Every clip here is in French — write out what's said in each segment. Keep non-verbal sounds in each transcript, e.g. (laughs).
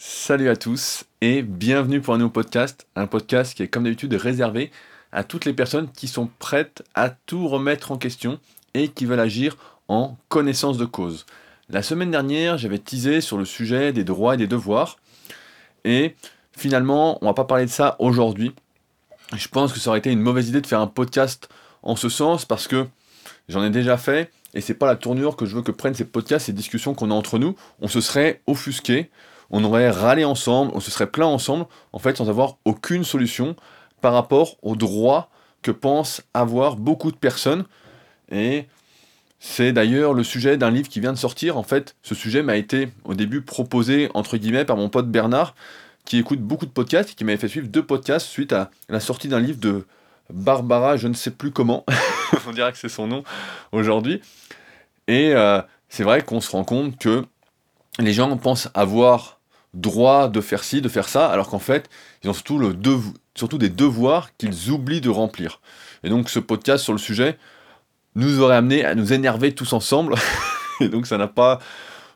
Salut à tous et bienvenue pour un nouveau podcast, un podcast qui est comme d'habitude réservé à toutes les personnes qui sont prêtes à tout remettre en question et qui veulent agir en connaissance de cause. La semaine dernière, j'avais teasé sur le sujet des droits et des devoirs et finalement, on va pas parler de ça aujourd'hui. Je pense que ça aurait été une mauvaise idée de faire un podcast en ce sens parce que j'en ai déjà fait et c'est pas la tournure que je veux que prennent ces podcasts, ces discussions qu'on a entre nous. On se serait offusqué, on aurait râlé ensemble, on se serait plaint ensemble, en fait, sans avoir aucune solution par rapport aux droits que pensent avoir beaucoup de personnes. Et c'est d'ailleurs le sujet d'un livre qui vient de sortir. En fait, ce sujet m'a été au début proposé, entre guillemets, par mon pote Bernard, qui écoute beaucoup de podcasts et qui m'avait fait suivre deux podcasts suite à la sortie d'un livre de Barbara, je ne sais plus comment, (laughs) on dirait que c'est son nom aujourd'hui. Et euh, c'est vrai qu'on se rend compte que les gens pensent avoir droit de faire ci, de faire ça, alors qu'en fait, ils ont surtout, le surtout des devoirs qu'ils oublient de remplir. Et donc ce podcast sur le sujet nous aurait amené à nous énerver tous ensemble. (laughs) et donc ça n'a pas...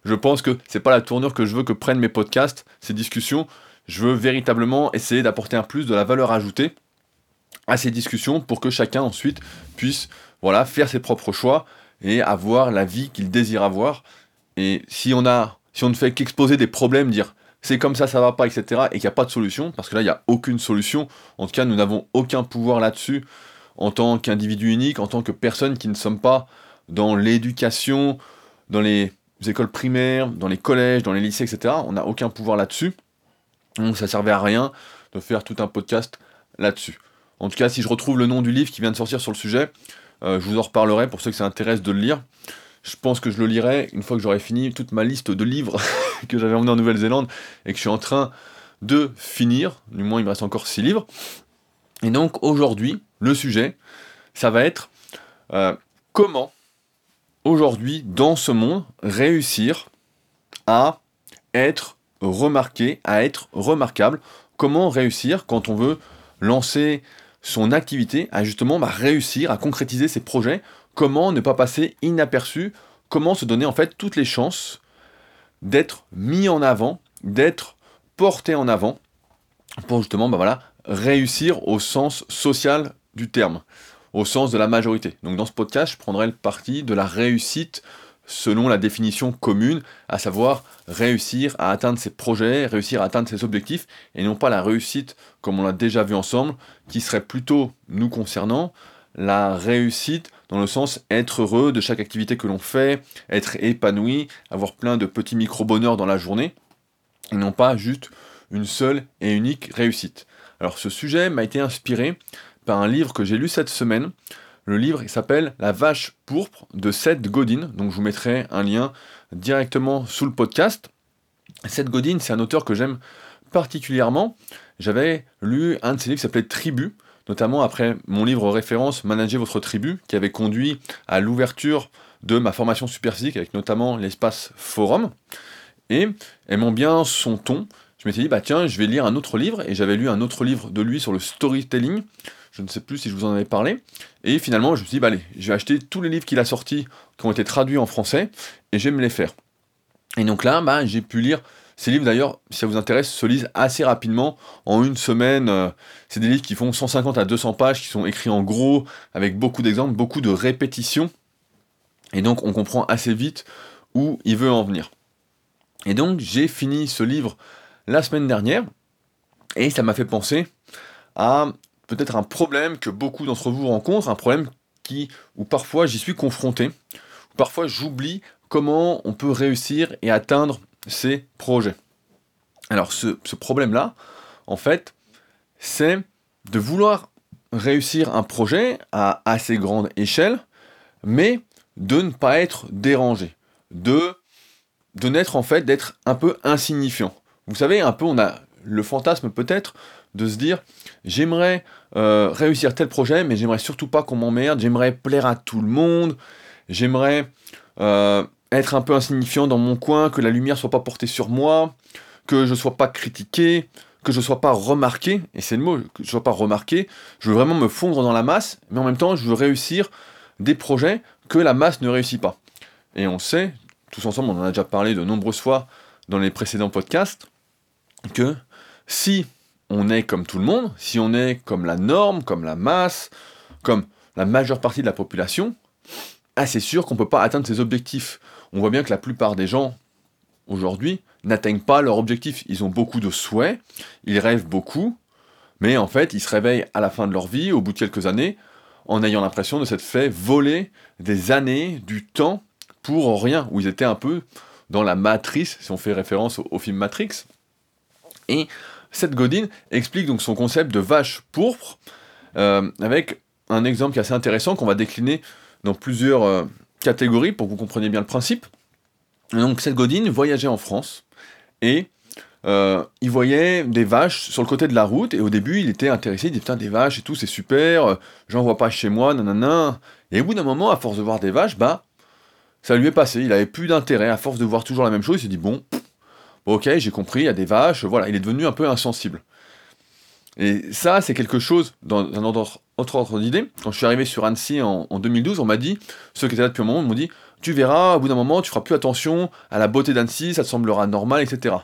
Je pense que c'est pas la tournure que je veux que prennent mes podcasts, ces discussions. Je veux véritablement essayer d'apporter un plus de la valeur ajoutée à ces discussions pour que chacun ensuite puisse voilà, faire ses propres choix et avoir la vie qu'il désire avoir. Et si on, a, si on ne fait qu'exposer des problèmes, dire c'est comme ça, ça va pas, etc., et qu'il n'y a pas de solution, parce que là, il n'y a aucune solution, en tout cas, nous n'avons aucun pouvoir là-dessus en tant qu'individu unique, en tant que personne qui ne sommes pas dans l'éducation, dans les écoles primaires, dans les collèges, dans les lycées, etc. On n'a aucun pouvoir là-dessus. Donc ça servait à rien de faire tout un podcast là-dessus. En tout cas, si je retrouve le nom du livre qui vient de sortir sur le sujet, euh, je vous en reparlerai pour ceux que ça intéresse de le lire. Je pense que je le lirai une fois que j'aurai fini toute ma liste de livres (laughs) que j'avais emmené en Nouvelle-Zélande et que je suis en train de finir. Du moins, il me reste encore 6 livres. Et donc, aujourd'hui, le sujet, ça va être euh, comment, aujourd'hui, dans ce monde, réussir à être remarqué, à être remarquable. Comment réussir quand on veut lancer son activité à justement bah, réussir à concrétiser ses projets, comment ne pas passer inaperçu, comment se donner en fait toutes les chances d'être mis en avant, d'être porté en avant pour justement bah, voilà, réussir au sens social du terme, au sens de la majorité. Donc dans ce podcast, je prendrai le parti de la réussite selon la définition commune, à savoir réussir à atteindre ses projets, réussir à atteindre ses objectifs, et non pas la réussite, comme on l'a déjà vu ensemble, qui serait plutôt, nous concernant, la réussite dans le sens être heureux de chaque activité que l'on fait, être épanoui, avoir plein de petits micro-bonheurs dans la journée, et non pas juste une seule et unique réussite. Alors ce sujet m'a été inspiré par un livre que j'ai lu cette semaine, le livre s'appelle La vache pourpre de Seth Godin, donc je vous mettrai un lien directement sous le podcast. Seth Godin, c'est un auteur que j'aime particulièrement. J'avais lu un de ses livres qui s'appelait Tribu, notamment après mon livre référence Manager votre tribu, qui avait conduit à l'ouverture de ma formation super physique avec notamment l'espace forum. Et aimant bien son ton, je m'étais dit, bah tiens, je vais lire un autre livre, et j'avais lu un autre livre de lui sur le storytelling, je ne sais plus si je vous en avais parlé. Et finalement, je me suis dit, bah allez, je vais acheter tous les livres qu'il a sortis, qui ont été traduits en français, et je vais me les faire. Et donc là, bah, j'ai pu lire ces livres d'ailleurs, si ça vous intéresse, se lisent assez rapidement, en une semaine. Euh, c'est des livres qui font 150 à 200 pages, qui sont écrits en gros, avec beaucoup d'exemples, beaucoup de répétitions. Et donc on comprend assez vite où il veut en venir. Et donc j'ai fini ce livre la semaine dernière, et ça m'a fait penser à peut-être un problème que beaucoup d'entre vous rencontrent, un problème qui, où parfois j'y suis confronté, où parfois j'oublie comment on peut réussir et atteindre ses projets. Alors ce, problème-là, en fait, c'est de vouloir réussir un projet à assez grande échelle, mais de ne pas être dérangé, de, de n'être en fait d'être un peu insignifiant. Vous savez, un peu, on a le fantasme peut-être de se dire j'aimerais euh, réussir tel projet, mais j'aimerais surtout pas qu'on m'emmerde, j'aimerais plaire à tout le monde, j'aimerais euh, être un peu insignifiant dans mon coin, que la lumière soit pas portée sur moi, que je sois pas critiqué, que je sois pas remarqué, et c'est le mot, que je sois pas remarqué, je veux vraiment me fondre dans la masse, mais en même temps je veux réussir des projets que la masse ne réussit pas. Et on sait, tous ensemble, on en a déjà parlé de nombreuses fois dans les précédents podcasts, que si on est comme tout le monde, si on est comme la norme, comme la masse, comme la majeure partie de la population, ah, c'est sûr qu'on ne peut pas atteindre ses objectifs. On voit bien que la plupart des gens, aujourd'hui, n'atteignent pas leur objectif. Ils ont beaucoup de souhaits, ils rêvent beaucoup, mais en fait, ils se réveillent à la fin de leur vie, au bout de quelques années, en ayant l'impression de s'être fait voler des années, du temps, pour rien, où ils étaient un peu dans la matrice, si on fait référence au, film Matrix. Et Seth Godin explique donc son concept de vache pourpre, euh, avec un exemple qui est assez intéressant qu'on va décliner dans plusieurs euh, catégories pour que vous compreniez bien le principe. donc Seth Godin voyageait en France et euh, il voyait des vaches sur le côté de la route, et au début, il était intéressé, il dit putain, des vaches et tout, c'est super, euh, j'en vois pas chez moi, nanana. Et au bout d'un moment, à force de voir des vaches, bah, ça lui est passé, il avait plus d'intérêt, à force de voir toujours la même chose, il s'est dit bon, ok, j'ai compris, il y a des vaches, voilà, il est devenu un peu insensible. Et ça, c'est quelque chose, dans un autre, ordre d'idée, quand je suis arrivé sur Annecy en, en 2012, on m'a dit, ceux qui étaient là depuis un moment m'ont dit, tu verras, au bout d'un moment, tu feras plus attention à la beauté d'Annecy, ça te semblera normal, etc.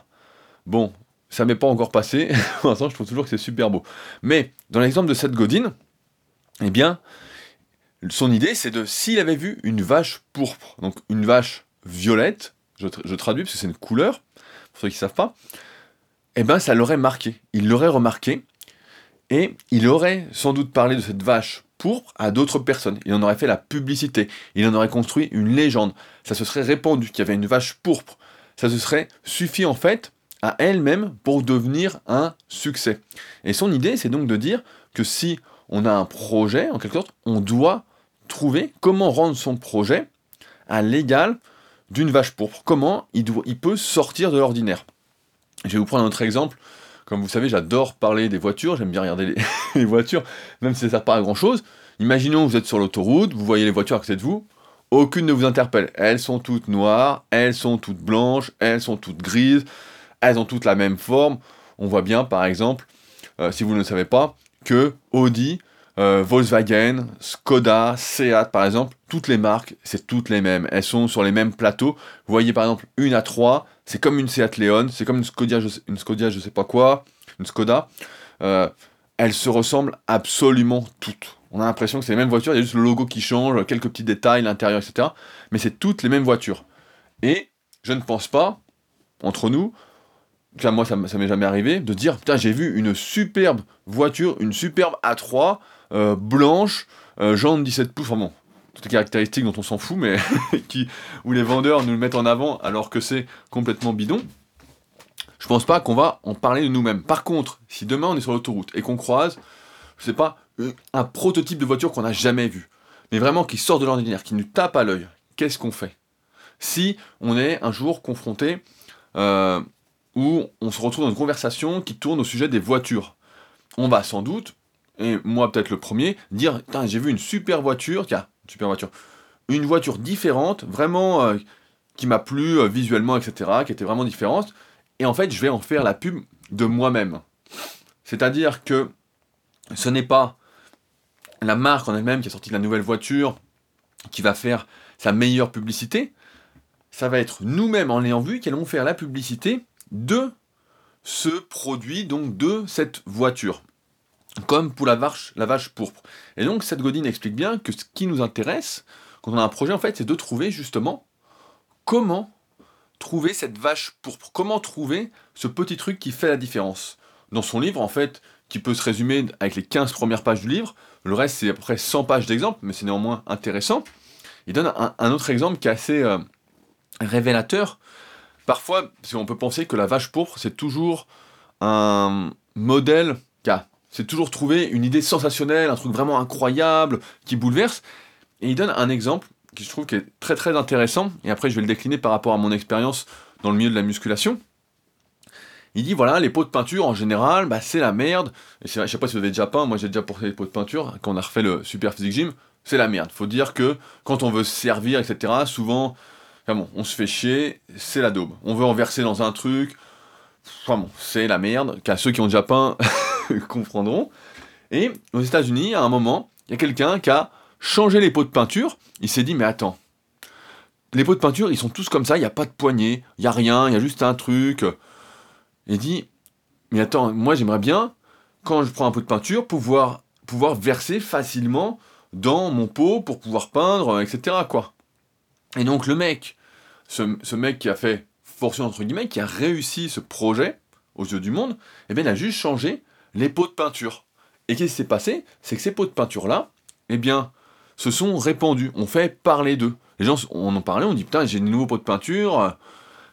Bon, ça m'est pas encore passé. (laughs) Pour je trouve toujours que c'est super beau. Mais dans l'exemple de Seth Godin, eh bien, son idée, c'est de s'il avait vu une vache pourpre, donc une vache violette, je, traduis parce que c'est une couleur, pour ceux qui ne savent pas, eh bien, ça l'aurait marqué. Il l'aurait remarqué et il aurait sans doute parlé de cette vache pourpre à d'autres personnes. Il en aurait fait la publicité. Il en aurait construit une légende. Ça se serait répandu qu'il y avait une vache pourpre. Ça se serait suffi en fait à elle-même pour devenir un succès. Et son idée, c'est donc de dire que si on a un projet, en quelque sorte, on doit trouver comment rendre son projet à l'égal d'une vache pourpre. Comment il, il peut sortir de l'ordinaire. Je vais vous prendre un autre exemple. Comme vous savez, j'adore parler des voitures, j'aime bien regarder les, (laughs) voitures, même si ça ne sert à grand chose. Imaginons vous êtes sur l'autoroute, vous voyez les voitures à côté de vous, aucune ne vous interpelle. Elles sont toutes noires, elles sont toutes blanches, elles sont toutes grises, elles ont toutes la même forme. On voit bien, par exemple, euh, si vous ne le savez pas, que Audi, euh, Volkswagen, Skoda, Seat, par exemple, toutes les marques, c'est toutes les mêmes. Elles sont sur les mêmes plateaux. Vous voyez, par exemple, une à 3, c'est comme une Seat Leon, c'est comme une Skoda, je sais, une je sais pas quoi, une Skoda. Euh, elles se ressemblent absolument toutes. On a l'impression que c'est les mêmes voitures, il y a juste le logo qui change, quelques petits détails, l'intérieur, etc. Mais c'est toutes les mêmes voitures. Et je ne pense pas, entre nous, moi ça, ça m'est jamais arrivé, de dire putain j'ai vu une superbe voiture, une superbe A3, euh, blanche, euh, jaune 17 pouces, enfin bon, toutes les caractéristiques dont on s'en fout, mais (laughs) qui, où les vendeurs nous le mettent en avant alors que c'est complètement bidon. Je pense pas qu'on va en parler de nous-mêmes. Par contre, si demain on est sur l'autoroute et qu'on croise, je sais pas, un prototype de voiture qu'on n'a jamais vu, mais vraiment qui sort de l'ordinaire, qui nous tape à l'œil, qu'est-ce qu'on fait? Si on est un jour confronté euh, où on se retrouve dans une conversation qui tourne au sujet des voitures. On va sans doute, et moi peut-être le premier, dire j'ai vu une super voiture, tiens, super voiture, une voiture différente, vraiment euh, qui m'a plu euh, visuellement, etc., qui était vraiment différente, et en fait je vais en faire la pub de moi-même. C'est-à-dire que ce n'est pas la marque en elle-même qui a sorti la nouvelle voiture qui va faire sa meilleure publicité, ça va être nous-mêmes en l'ayant vu qui allons faire la publicité de ce produit, donc de cette voiture. Comme pour la vache, la vache pourpre. Et donc, cette Godine explique bien que ce qui nous intéresse, quand on a un projet, en fait, c'est de trouver justement comment trouver cette vache pourpre. Comment trouver ce petit truc qui fait la différence. Dans son livre, en fait, qui peut se résumer avec les 15 premières pages du livre, le reste, c'est à peu près 100 pages d'exemples, mais c'est néanmoins intéressant. Il donne un, autre exemple qui est assez euh, révélateur parfois, on peut penser que la vache pourpre, c'est toujours un modèle qui a, c'est toujours trouver une idée sensationnelle, un truc vraiment incroyable, qui bouleverse. Et il donne un exemple qui je trouve qui est très très intéressant, et après je vais le décliner par rapport à mon expérience dans le milieu de la musculation. Il dit voilà, les pots de peinture en général, bah, c'est la merde. Et je sais pas si vous avez déjà peint, moi j'ai déjà porté les pots de peinture, quand on a refait le Super Physique Gym, c'est la merde. Faut dire que quand on veut se servir, etc., souvent on se fait chier, c'est la daube. On veut en verser dans un truc, c'est la merde, qu'à ceux qui ont déjà peint (laughs) (laughs) comprendront. Et aux États-Unis, à un moment, il y a quelqu'un qui a changé les pots de peinture. Il s'est dit, mais attends, les pots de peinture, ils sont tous comme ça, il n'y a pas de poignée, il n'y a rien, il y a juste un truc. Il dit, mais attends, moi j'aimerais bien, quand je prends un pot de peinture, pouvoir, pouvoir verser facilement dans mon pot pour pouvoir peindre, etc. Quoi. Et donc le mec, ce, mec qui a fait fortune entre guillemets, qui a réussi ce projet aux yeux du monde, eh bien il a juste changé les pots de peinture. Et qu'est-ce qui s'est passé? C'est que ces pots de peinture-là, eh bien, se sont répandus, on fait parler d'eux. Les gens, on en parlait, on dit putain, j'ai de nouveaux pots de peinture,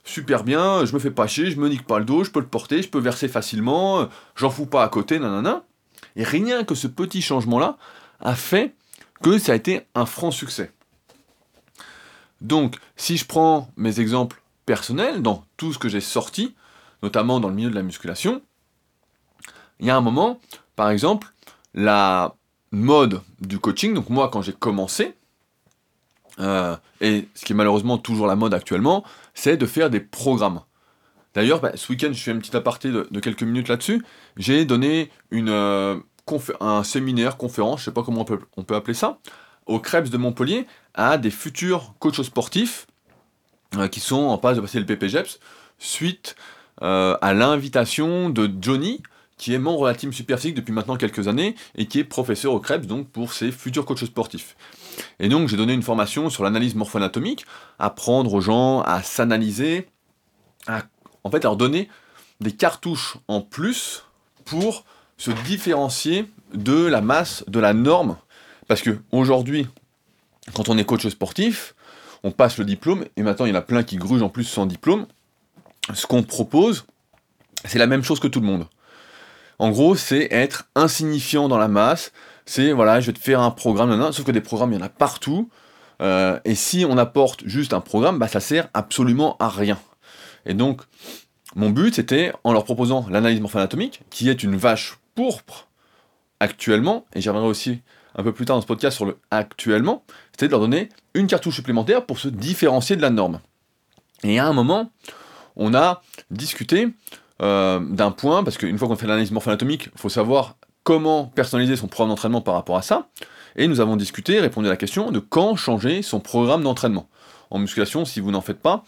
super bien, je me fais pas chier, je me nique pas le dos, je peux le porter, je peux verser facilement, j'en fous pas à côté, nanana. Et rien que ce petit changement-là a fait que ça a été un franc succès. Donc, si je prends mes exemples personnels dans tout ce que j'ai sorti, notamment dans le milieu de la musculation, il y a un moment, par exemple, la mode du coaching, donc moi quand j'ai commencé, euh, et ce qui est malheureusement toujours la mode actuellement, c'est de faire des programmes. D'ailleurs, bah, ce week-end, je fais un petit aparté de, quelques minutes là-dessus. J'ai donné une, euh, un séminaire, conférence, je sais pas comment on peut, appeler ça, au Krebs de Montpellier, à des futurs coachs sportifs euh, qui sont en passe de passer le PPGEPS, suite à l'invitation de Johnny, qui est membre de la team Superphysique depuis maintenant quelques années et qui est professeur au Krebs donc pour ses futurs coachs sportifs. Et donc j'ai donné une formation sur l'analyse morpho-anatomique, apprendre aux gens à s'analyser, à en fait leur donner des cartouches en plus pour se différencier de la masse, de la norme. Parce que aujourd'hui, quand on est coach sportif, on passe le diplôme, et maintenant il y en a plein qui grugent en plus sans diplôme. Ce qu'on propose, c'est la même chose que tout le monde. En gros, c'est être insignifiant dans la masse. C'est voilà, je vais te faire un programme, sauf que des programmes, il y en a partout. Euh, et si on apporte juste un programme, bah, ça sert absolument à rien. Et donc, mon but, c'était, en leur proposant l'analyse morpho-anatomique, qui est une vache pourpre actuellement, et j'y reviendrai aussi un peu plus tard dans ce podcast sur le actuellement, c'était de leur donner une cartouche supplémentaire pour se différencier de la norme. Et à un moment, on a discuté euh, d'un point, parce qu'une fois qu'on fait l'analyse morpho-anatomique, il faut savoir comment personnaliser son programme d'entraînement par rapport à ça. Et nous avons discuté, répondu à la question de quand changer son programme d'entraînement. En musculation, si vous n'en faites pas,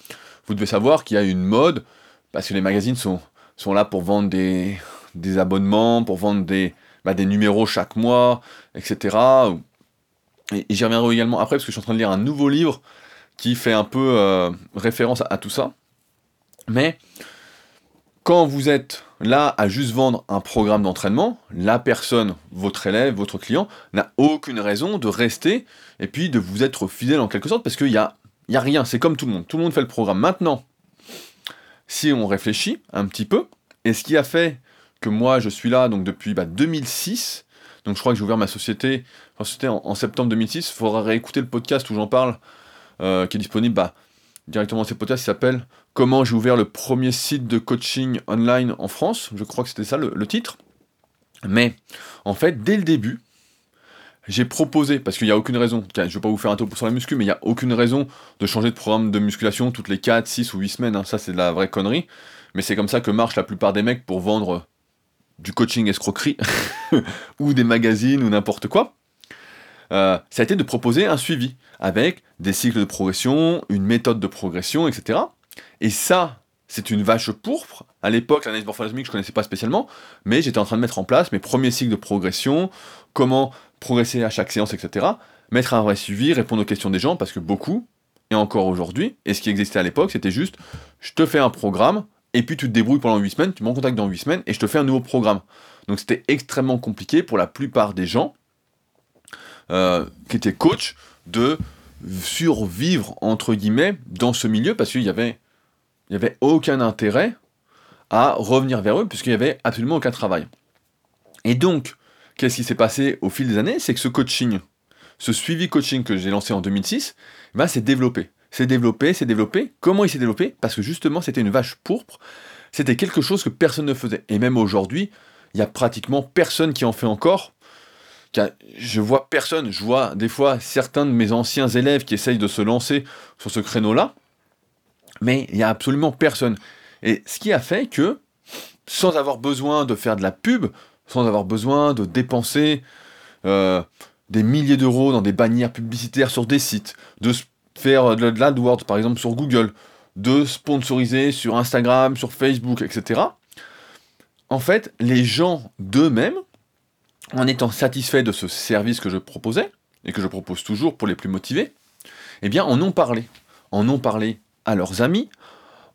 vous devez savoir qu'il y a une mode, parce que les magazines sont, sont là pour vendre des, des abonnements, pour vendre des, bah, numéros chaque mois, etc. Et, j'y reviendrai également après, parce que je suis en train de lire un nouveau livre qui fait un peu euh, référence à, tout ça. Mais quand vous êtes là à juste vendre un programme d'entraînement, la personne, votre élève, votre client, n'a aucune raison de rester et puis de vous être fidèle en quelque sorte parce qu'il n'y a, y a rien, c'est comme tout le monde. Tout le monde fait le programme. Maintenant, si on réfléchit un petit peu, et ce qui a fait que moi je suis là donc depuis 2006, bah, donc je crois que j'ai ouvert ma société, c'était en, septembre 2006, il faudra réécouter le podcast où j'en parle, euh, qui est disponible bah, directement dans ces podcasts, il s'appelle comment j'ai ouvert le premier site de coaching online en France, je crois que c'était ça le, titre. Mais en fait, dès le début, j'ai proposé, parce qu'il n'y a aucune raison, je ne vais pas vous faire un tour sur la muscu, mais il n'y a aucune raison de changer de programme de musculation toutes les 4, 6 ou 8 semaines, hein. ça c'est de la vraie connerie, mais c'est comme ça que marchent la plupart des mecs pour vendre du coaching escroquerie, (laughs) ou des magazines, ou n'importe quoi. Euh, ça a été de proposer un suivi, avec des cycles de progression, une méthode de progression, etc. Et ça, c'est une vache pourpre. À l'époque, l'analyse morphologique, je ne connaissais pas spécialement, mais j'étais en train de mettre en place mes premiers cycles de progression, comment progresser à chaque séance, etc. Mettre un vrai suivi, répondre aux questions des gens, parce que beaucoup, et encore aujourd'hui, et ce qui existait à l'époque, c'était juste, je te fais un programme, et puis tu te débrouilles pendant 8 semaines, tu m'en contactes dans 8 semaines, et je te fais un nouveau programme. Donc c'était extrêmement compliqué pour la plupart des gens euh, qui étaient coachs de survivre, entre guillemets, dans ce milieu, parce qu'il y avait il n'y avait aucun intérêt à revenir vers eux, puisqu'il n'y avait absolument aucun travail. Et donc, qu'est-ce qui s'est passé au fil des années? C'est que ce coaching, ce suivi coaching que j'ai lancé en 2006, ben, s'est développé. C'est développé, c'est développé. Comment il s'est développé? Parce que justement, c'était une vache pourpre. C'était quelque chose que personne ne faisait. Et même aujourd'hui, il y a pratiquement personne qui en fait encore. Je vois personne. Je vois des fois certains de mes anciens élèves qui essayent de se lancer sur ce créneau-là mais il n'y a absolument personne. Et ce qui a fait que, sans avoir besoin de faire de la pub, sans avoir besoin de dépenser euh, des milliers d'euros dans des bannières publicitaires sur des sites, de faire de l'AdWords par exemple sur Google, de sponsoriser sur Instagram, sur Facebook, etc. en fait, les gens d'eux-mêmes, en étant satisfaits de ce service que je proposais, et que je propose toujours pour les plus motivés, eh bien, en ont parlé. En ont parlé à leurs amis,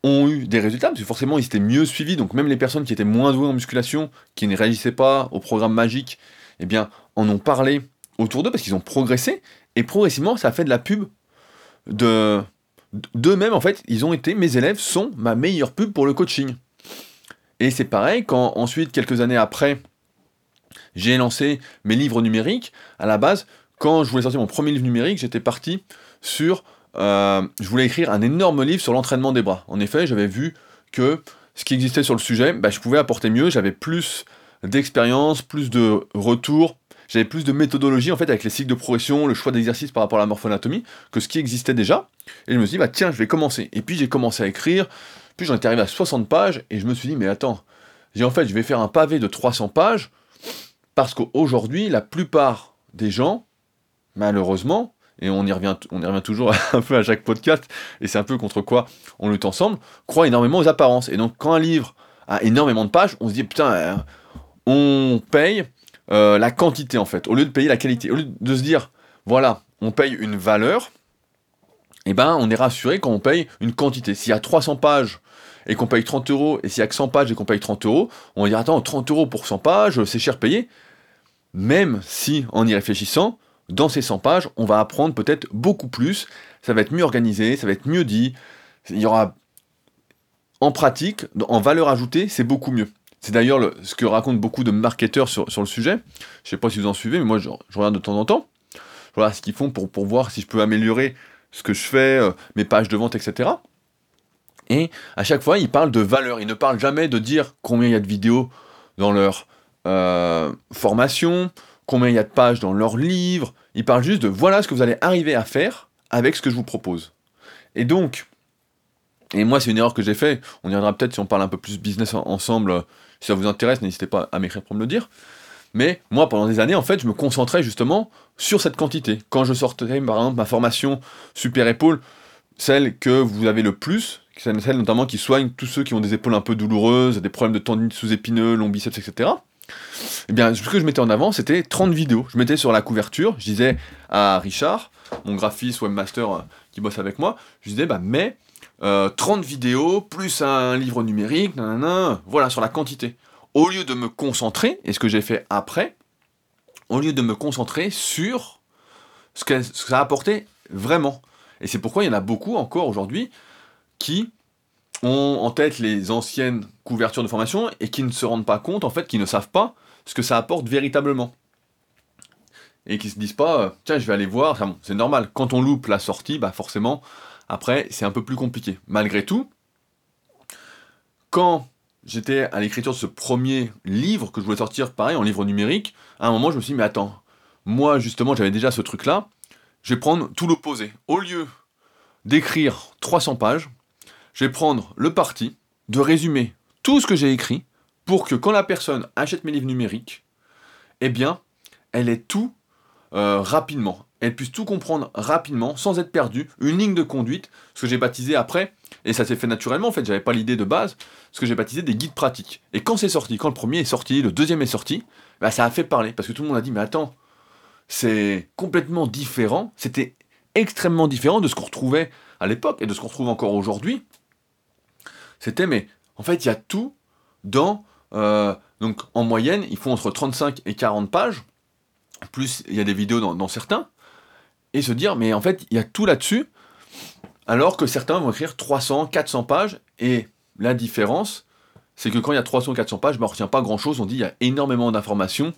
ont eu des résultats, parce que forcément ils étaient mieux suivis, donc même les personnes qui étaient moins douées en musculation, qui ne réagissaient pas au programme magique, eh bien, en ont parlé autour d'eux, parce qu'ils ont progressé, et progressivement ça a fait de la pub de d'eux-mêmes, en fait, ils ont été, mes élèves sont ma meilleure pub pour le coaching. Et c'est pareil, quand ensuite, quelques années après, j'ai lancé mes livres numériques, à la base, quand je voulais sortir mon premier livre numérique, j'étais parti sur... Euh, je voulais écrire un énorme livre sur l'entraînement des bras. En effet, j'avais vu que ce qui existait sur le sujet, bah, je pouvais apporter mieux, j'avais plus d'expérience, plus de retours, j'avais plus de méthodologie en fait avec les cycles de progression, le choix d'exercice par rapport à la morphoanatomie, que ce qui existait déjà. Et je me suis dit, bah tiens, je vais commencer. Et puis j'ai commencé à écrire, puis j'en étais arrivé à 60 pages, et je me suis dit, mais attends, en fait, je vais faire un pavé de 300 pages, parce qu'aujourd'hui, la plupart des gens, malheureusement, et on y revient, toujours (laughs) un peu à chaque podcast, et c'est un peu contre quoi on lutte ensemble, croient énormément aux apparences. Et donc, quand un livre a énormément de pages, on se dit, putain, euh, on paye euh, la quantité, en fait, au lieu de payer la qualité. Au lieu de se dire, voilà, on paye une valeur, eh ben, on est rassuré quand on paye une quantité. S'il y a 300 pages et qu'on paye 30 euros, et s'il y a que 100 pages et qu'on paye 30 euros, on va dire, attends, 30 euros pour 100 pages, c'est cher payé. Même si, en y réfléchissant, dans ces 100 pages, on va apprendre peut-être beaucoup plus, ça va être mieux organisé, ça va être mieux dit, il y aura, en pratique, en valeur ajoutée, c'est beaucoup mieux. C'est d'ailleurs ce que racontent beaucoup de marketeurs sur, le sujet. Je ne sais pas si vous en suivez, mais moi je, regarde de temps en temps. Voilà ce qu'ils font pour, pour voir si je peux améliorer ce que je fais, euh, mes pages de vente, etc. Et à chaque fois, ils parlent de valeur. Ils ne parlent jamais de dire combien il y a de vidéos dans leur euh, formation, combien il y a de pages dans leur livre. Ils parlent juste de voilà ce que vous allez arriver à faire avec ce que je vous propose. Et donc, et moi, c'est une erreur que j'ai fait. On y reviendra peut-être si on parle un peu plus business ensemble. Si ça vous intéresse, n'hésitez pas à m'écrire pour me le dire. Mais moi, pendant des années, en fait, je me concentrais justement sur cette quantité. Quand je sortais, par exemple, ma formation Super Épaule, celle que vous avez le plus, celle notamment qui soigne tous ceux qui ont des épaules un peu douloureuses, des problèmes de tendinite sous-épineux, long biceps, etc. Eh bien, ce que je mettais en avant, c'était 30 vidéos. Je mettais sur la couverture, je disais à Richard, mon graphiste, webmaster euh, qui bosse avec moi, je disais, bah, mets 30 euh, vidéos, plus un livre numérique, voilà, sur la quantité. Au lieu de me concentrer, et ce que j'ai fait après, au lieu de me concentrer sur ce que, ça a apporté vraiment. Et c'est pourquoi il y en a beaucoup encore aujourd'hui qui ont en tête les anciennes couvertures de formation et qui ne se rendent pas compte, en fait, qui ne savent pas ce que ça apporte véritablement. Et qui se disent pas, euh, tiens, je vais aller voir, c'est normal, quand on loupe la sortie, bah forcément, après, c'est un peu plus compliqué. Malgré tout, quand j'étais à l'écriture de ce premier livre que je voulais sortir, pareil, en livre numérique, à un moment, je me suis dit, mais attends, moi, justement, j'avais déjà ce truc-là, je vais prendre tout l'opposé. Au lieu d'écrire 300 pages, je vais prendre le parti de résumer tout ce que j'ai écrit pour que quand la personne achète mes livres numériques, eh bien, elle ait tout euh, rapidement elle puisse tout comprendre rapidement, sans être perdue, une ligne de conduite, ce que j'ai baptisé après, et ça s'est fait naturellement en fait, j'avais pas l'idée de base, ce que j'ai baptisé des guides pratiques. Et quand c'est sorti, quand le premier est sorti, le deuxième est sorti, bah, ça a fait parler, parce que tout le monde a dit, mais attends, c'est complètement différent, c'était extrêmement différent de ce qu'on retrouvait à l'époque, et de ce qu'on retrouve encore aujourd'hui. C'était, mais en fait, il y a tout dans... Euh, donc en moyenne, il faut entre 35 et 40 pages, plus il y a des vidéos dans certains, et se dire, mais en fait, il y a tout là-dessus, alors que certains vont écrire 300, 400 pages, et la différence, c'est que quand il y a 300, 400 pages, bah, on ne retient pas grand-chose, on dit il y a énormément d'informations,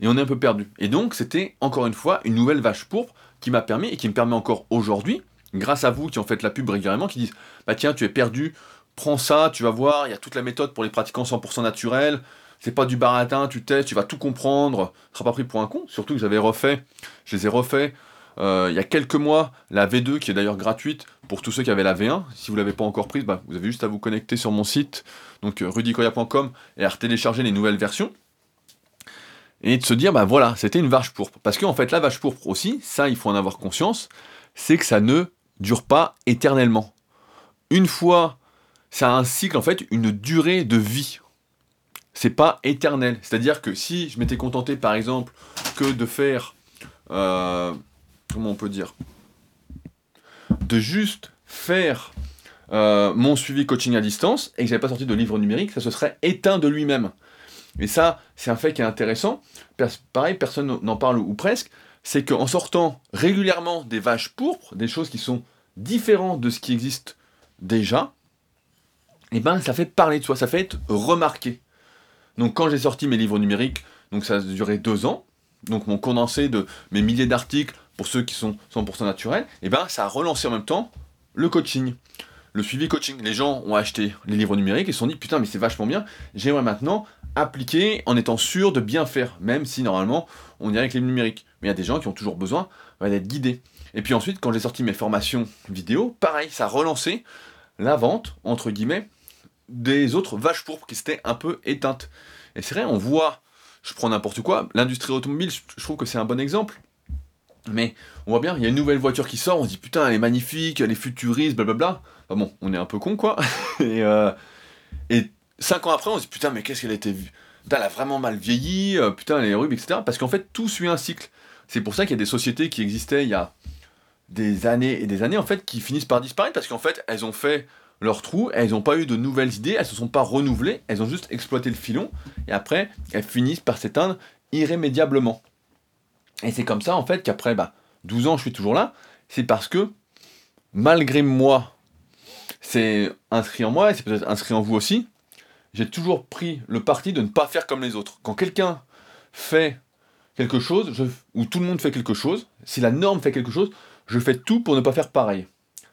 et on est un peu perdu. Et donc, c'était encore une fois une nouvelle vache pourpre qui m'a permis, et qui me permet encore aujourd'hui, grâce à vous qui en faites la pub régulièrement, qui disent, bah tiens, tu es perdu, prends ça, tu vas voir, il y a toute la méthode pour les pratiquants 100% naturels, c'est pas du baratin, tu testes, tu vas tout comprendre, tu seras pas pris pour un con, surtout que j'avais refait, je les ai refaits, euh, il y a quelques mois, la V2, qui est d'ailleurs gratuite pour tous ceux qui avaient la V1. Si vous l'avez pas encore prise, bah, vous avez juste à vous connecter sur mon site, donc euh, rudicoya.com, et à télécharger les nouvelles versions. Et de se dire, bah voilà, c'était une vache pourpre. Parce qu'en fait, la vache pourpre aussi, ça, il faut en avoir conscience, c'est que ça ne dure pas éternellement. Une fois, ça a un cycle, en fait, une durée de vie. c'est pas éternel. C'est-à-dire que si je m'étais contenté par exemple que de faire, euh, comment on peut dire, de juste faire euh, mon suivi coaching à distance et que j'avais pas sorti de livre numérique, ça se serait éteint de lui-même. Et ça, c'est un fait qui est intéressant. Pareil, personne n'en parle ou presque. C'est qu'en sortant régulièrement des vaches pourpres, des choses qui sont différentes de ce qui existe déjà, et eh ben ça fait parler de soi, ça fait être remarqué. Donc quand j'ai sorti mes livres numériques, donc ça a duré deux ans, donc mon condensé de mes milliers d'articles pour ceux qui sont 100% naturels, et eh ben ça a relancé en même temps le coaching le suivi coaching. Les gens ont acheté les livres numériques et se sont dit putain mais c'est vachement bien, j'aimerais maintenant appliquer en étant sûr de bien faire, même si normalement on irait avec les livres numériques. Mais il y a des gens qui ont toujours besoin d'être guidés. Et puis ensuite, quand j'ai sorti mes formations vidéo, pareil, ça a relancé la vente, entre guillemets, des autres vaches pourpres qui s'étaient un peu éteintes. Et c'est vrai, on voit, je prends n'importe quoi, l'industrie automobile, je trouve que c'est un bon exemple. Mais on voit bien, il y a une nouvelle voiture qui sort, on se dit putain, elle est magnifique, elle est futuriste, blablabla. Enfin bon, on est un peu con quoi. (laughs) et, euh, et cinq ans après, on se dit putain, mais qu'est-ce qu'elle a été vue elle a vraiment mal vieilli, euh, putain, elle est horrible, etc. Parce qu'en fait, tout suit un cycle. C'est pour ça qu'il y a des sociétés qui existaient il y a des années et des années, en fait, qui finissent par disparaître parce qu'en fait, elles ont fait leur trou, elles n'ont pas eu de nouvelles idées, elles se sont pas renouvelées, elles ont juste exploité le filon, et après, elles finissent par s'éteindre irrémédiablement. Et c'est comme ça, en fait, qu'après bah, 12 ans, je suis toujours là. C'est parce que, malgré moi, c'est inscrit en moi, et c'est peut-être inscrit en vous aussi, j'ai toujours pris le parti de ne pas faire comme les autres. Quand quelqu'un fait quelque chose, ou tout le monde fait quelque chose, si la norme fait quelque chose, je fais tout pour ne pas faire pareil.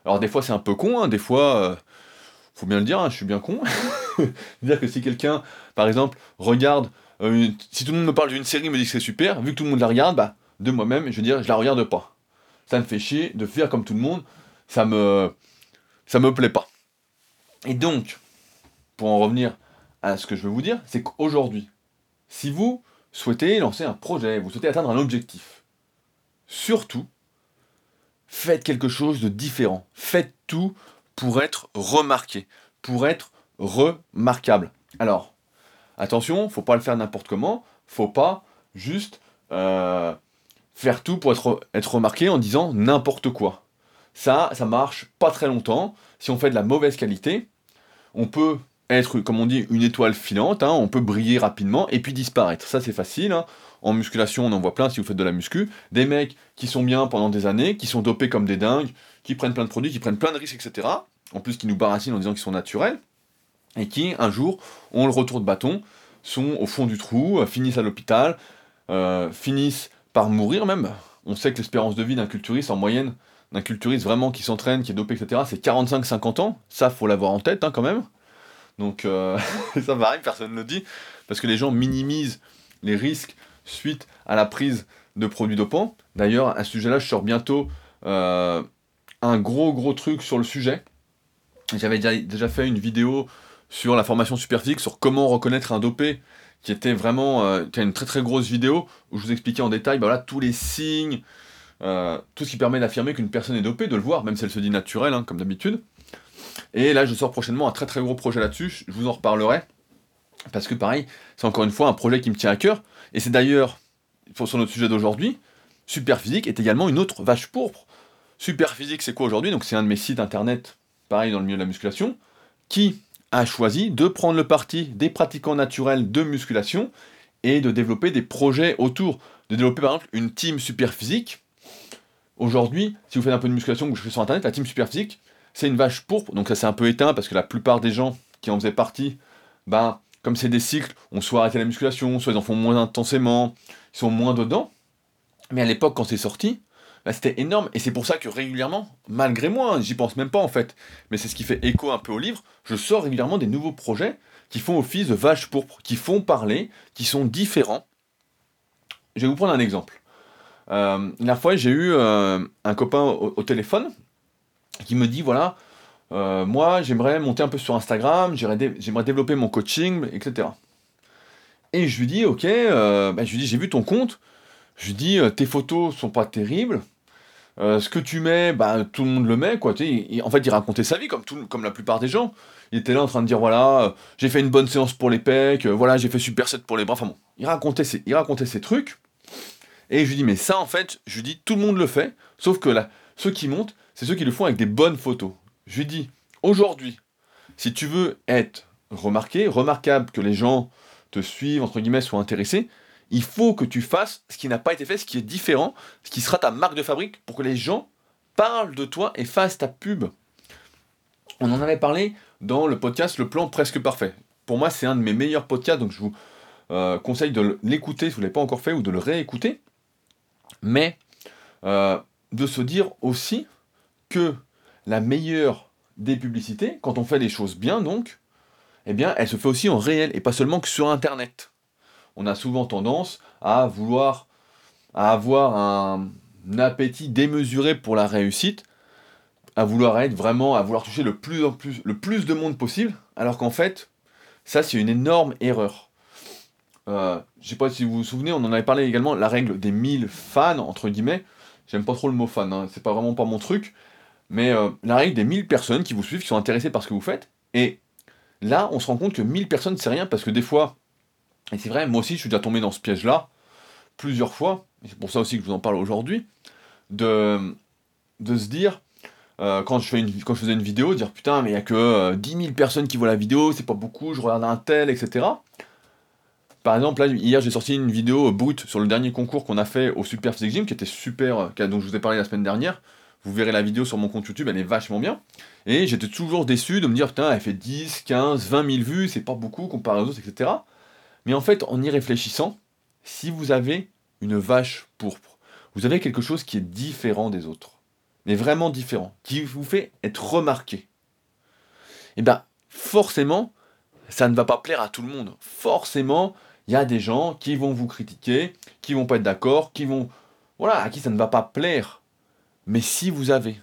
Alors des fois c'est un peu con, hein, des fois, euh, faut bien le dire, hein, je suis bien con. (laughs) dire que si quelqu'un, par exemple, regarde euh, si tout le monde me parle d'une série, me dit que c'est super, vu que tout le monde la regarde, bah, de moi-même, je veux dire, je la regarde pas. Ça me fait chier de faire comme tout le monde, ça me, ça me plaît pas. Et donc, pour en revenir à ce que je veux vous dire, c'est qu'aujourd'hui, si vous souhaitez lancer un projet, vous souhaitez atteindre un objectif, surtout, faites quelque chose de différent. Faites tout pour être remarqué, pour être remarquable. Alors, Attention, faut pas le faire n'importe comment, faut pas juste euh, faire tout pour être, être remarqué en disant n'importe quoi. Ça, ça marche pas très longtemps. Si on fait de la mauvaise qualité, on peut être, comme on dit, une étoile filante, hein, on peut briller rapidement et puis disparaître. Ça, c'est facile. Hein. En musculation, on en voit plein si vous faites de la muscu. Des mecs qui sont bien pendant des années, qui sont dopés comme des dingues, qui prennent plein de produits, qui prennent plein de risques, etc. En plus, qui nous baratinent en disant qu'ils sont naturels et qui, un jour, ont le retour de bâton, sont au fond du trou, euh, finissent à l'hôpital, euh, finissent par mourir même. On sait que l'espérance de vie d'un culturiste, en moyenne, d'un culturiste vraiment qui s'entraîne, qui est dopé, etc., c'est 45-50 ans. Ça, faut l'avoir en tête hein, quand même. Donc euh, (laughs) ça varie, personne ne le dit, parce que les gens minimisent les risques suite à la prise de produits dopants. D'ailleurs, à ce sujet-là, je sors bientôt un gros gros truc sur le sujet. J'avais déjà fait une vidéo sur la formation Superphysique, sur comment reconnaître un dopé, qui était vraiment euh, une très très grosse vidéo où je vous expliquais en détail bah, voilà, tous les signes, euh, tout ce qui permet d'affirmer qu'une personne est dopée, de le voir, même si elle se dit naturelle, hein, comme d'habitude. Et là, je sors prochainement un très très gros projet là-dessus, je vous en reparlerai, parce que pareil, c'est encore une fois un projet qui me tient à cœur, et c'est d'ailleurs, sur notre sujet d'aujourd'hui, Superphysique est également une autre vache pourpre. Superphysique, c'est quoi aujourd'hui? Donc c'est un de mes sites internet, pareil dans le milieu de la musculation, qui a choisi de prendre le parti des pratiquants naturels de musculation et de développer des projets autour. De développer par exemple une team super physique. Aujourd'hui, si vous faites un peu de musculation que je fais sur internet, la team super physique, c'est une vache pourpre, donc ça s'est un peu éteint parce que la plupart des gens qui en faisaient partie, bah, comme c'est des cycles, on soit arrêté la musculation, soit ils en font moins intensément, ils sont moins dedans. Mais à l'époque, quand c'est sorti, bah, c'était énorme. Et c'est pour ça que régulièrement, malgré moi, hein, j'y pense même pas en fait, mais c'est ce qui fait écho un peu au livre, je sors régulièrement des nouveaux projets qui font office de vache pourpre, qui font parler, qui sont différents. Je vais vous prendre un exemple. Euh, la fois, j'ai eu euh, un copain au, téléphone qui me dit voilà, euh, moi j'aimerais monter un peu sur Instagram, j'aimerais développer mon coaching, etc. Et je lui dis ok, bah, je lui dis j'ai vu ton compte, je lui dis tes photos sont pas terribles, Euh, ce que tu mets, bah, tout le monde le met, quoi. en fait, il racontait sa vie, comme, tout, comme la plupart des gens. Il était là en train de dire, voilà, euh, j'ai fait une bonne séance pour les pecs, euh, voilà, j'ai fait super set pour les bras. Enfin bon, il racontait ses, il racontait ses trucs. Et je lui dis, mais ça, en fait, je lui dis, tout le monde le fait, sauf que là, ceux qui montent, c'est ceux qui le font avec des bonnes photos. Je lui dis, aujourd'hui, si tu veux être remarqué, remarquable, que les gens te suivent, entre guillemets, soient intéressés, il faut que tu fasses ce qui n'a pas été fait, ce qui est différent, ce qui sera ta marque de fabrique pour que les gens parlent de toi et fassent ta pub. On en avait parlé dans le podcast Le plan presque parfait. Pour moi, c'est un de mes meilleurs podcasts, donc je vous euh, conseille de l'écouter si vous ne l'avez pas encore fait ou de le réécouter. Mais euh, de se dire aussi que la meilleure des publicités, quand on fait les choses bien donc, eh bien, elle se fait aussi en réel et pas seulement que sur Internet on a souvent tendance à vouloir à avoir un, appétit démesuré pour la réussite, à vouloir être vraiment, à vouloir toucher le plus, en plus, le plus de monde possible, alors qu'en fait, ça c'est une énorme erreur. Euh, je sais pas si vous vous souvenez, on en avait parlé également, la règle des 1000 fans, entre guillemets. J'aime pas trop le mot fan, hein, c'est pas vraiment pas mon truc. Mais euh, la règle des 1000 personnes qui vous suivent, qui sont intéressées par ce que vous faites. Et là, on se rend compte que 1000 personnes, c'est rien parce que des fois, et c'est vrai, moi aussi, je suis déjà tombé dans ce piège-là plusieurs fois, et c'est pour ça aussi que je vous en parle aujourd'hui, de, de se dire, euh, quand, je fais une, quand je faisais une vidéo, dire putain, mais il n'y a que 10 euh, 000 personnes qui voient la vidéo, c'est pas beaucoup, je regarde un tel, etc. Par exemple, là, hier, j'ai sorti une vidéo brute sur le dernier concours qu'on a fait au Super Physique Gym, qui était super, dont je vous ai parlé la semaine dernière. Vous verrez la vidéo sur mon compte YouTube, elle est vachement bien. Et j'étais toujours déçu de me dire, putain, elle fait 10, 15, 20 000 vues, c'est pas beaucoup comparé aux autres, etc. Mais en fait, en y réfléchissant, si vous avez une vache pourpre, vous avez quelque chose qui est différent des autres, mais vraiment différent, qui vous fait être remarqué, et eh bien forcément, ça ne va pas plaire à tout le monde. Forcément, il y a des gens qui vont vous critiquer, qui vont pas être d'accord, qui vont. Voilà, à qui ça ne va pas plaire. Mais si vous avez,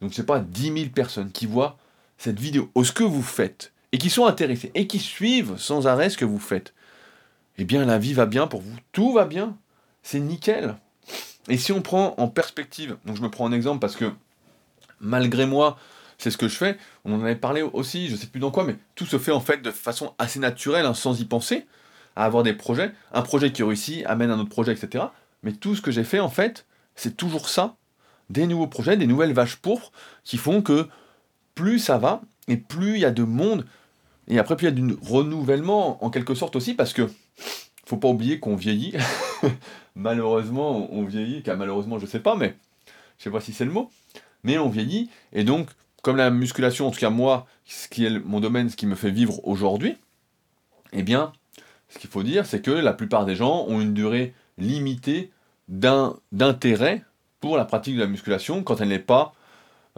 donc c'est pas 10 000 personnes qui voient cette vidéo, ou ce que vous faites, et qui sont intéressés, et qui suivent sans arrêt ce que vous faites, eh bien la vie va bien pour vous, tout va bien, c'est nickel. Et si on prend en perspective, donc je me prends un exemple parce que malgré moi, c'est ce que je fais, on en avait parlé aussi, je sais plus dans quoi, mais tout se fait en fait de façon assez naturelle, hein, sans y penser, à avoir des projets. Un projet qui réussit amène un autre projet, etc. Mais tout ce que j'ai fait en fait, c'est toujours ça. Des nouveaux projets, des nouvelles vaches pourpres qui font que plus ça va et plus il y a de monde. Et après, plus il y a du renouvellement en quelque sorte aussi parce que faut pas oublier qu'on vieillit. (laughs) malheureusement, on vieillit, car malheureusement, je sais pas, mais je sais pas si c'est le mot. Mais on vieillit, et donc, comme la musculation, en tout cas moi, ce qui est mon domaine, ce qui me fait vivre aujourd'hui, eh bien, ce qu'il faut dire, c'est que la plupart des gens ont une durée limitée d'intérêt pour la pratique de la musculation quand elle n'est pas,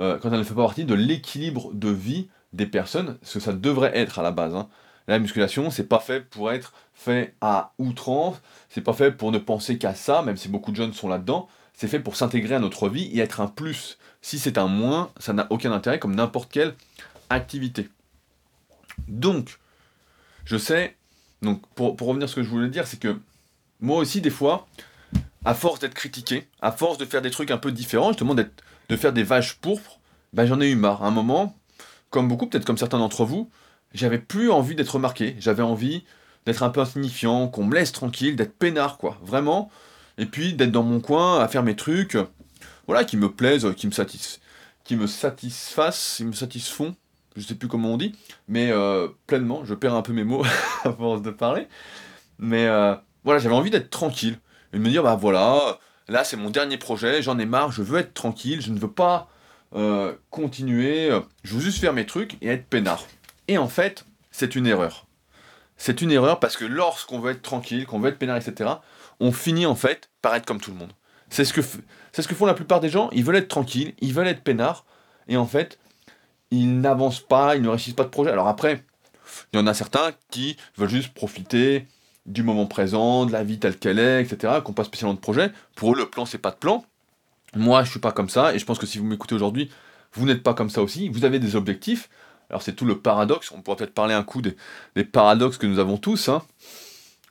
euh, quand elle ne fait pas partie de l'équilibre de vie des personnes, ce que ça devrait être à la base. Hein. La musculation, c'est pas fait pour être fait à outrance, c'est pas fait pour ne penser qu'à ça, même si beaucoup de jeunes sont là-dedans, c'est fait pour s'intégrer à notre vie et être un plus. Si c'est un moins, ça n'a aucun intérêt comme n'importe quelle activité. Donc, je sais, donc pour, revenir à ce que je voulais dire, c'est que moi aussi, des fois, à force d'être critiqué, à force de faire des trucs un peu différents, justement de faire des vaches pourpres, ben j'en ai eu marre. À un moment, comme beaucoup, peut-être comme certains d'entre vous, j'avais plus envie d'être remarqué. J'avais envie d'être un peu insignifiant, qu'on me laisse tranquille, d'être peinard, quoi. Vraiment. Et puis d'être dans mon coin à faire mes trucs, voilà, qui me plaisent, qui me satisfont, qui me satisfassent, qui me satisfont, je sais plus comment on dit, mais euh, pleinement, je perds un peu mes mots (laughs) à force de parler. Mais euh, voilà, j'avais envie d'être tranquille. Et de me dire, bah voilà, là c'est mon dernier projet, j'en ai marre, je veux être tranquille, je ne veux pas euh, continuer, je veux juste faire mes trucs et être peinard. Et en fait, c'est une erreur. C'est une erreur parce que lorsqu'on veut être tranquille, qu'on veut être peinard, etc., on finit en fait par être comme tout le monde. C'est ce que, c'est ce que font la plupart des gens. Ils veulent être tranquilles, ils veulent être peinards, et en fait, ils n'avancent pas, ils ne réussissent pas de projet. Alors après, il y en a certains qui veulent juste profiter du moment présent, de la vie telle qu'elle est, etc., qui n'ont pas spécialement de projet. Pour eux, le plan, c'est pas de plan. Moi, je suis pas comme ça, et je pense que si vous m'écoutez aujourd'hui, vous n'êtes pas comme ça aussi. Vous avez des objectifs, alors c'est tout le paradoxe, on pourrait peut-être parler un coup des, paradoxes que nous avons tous, hein.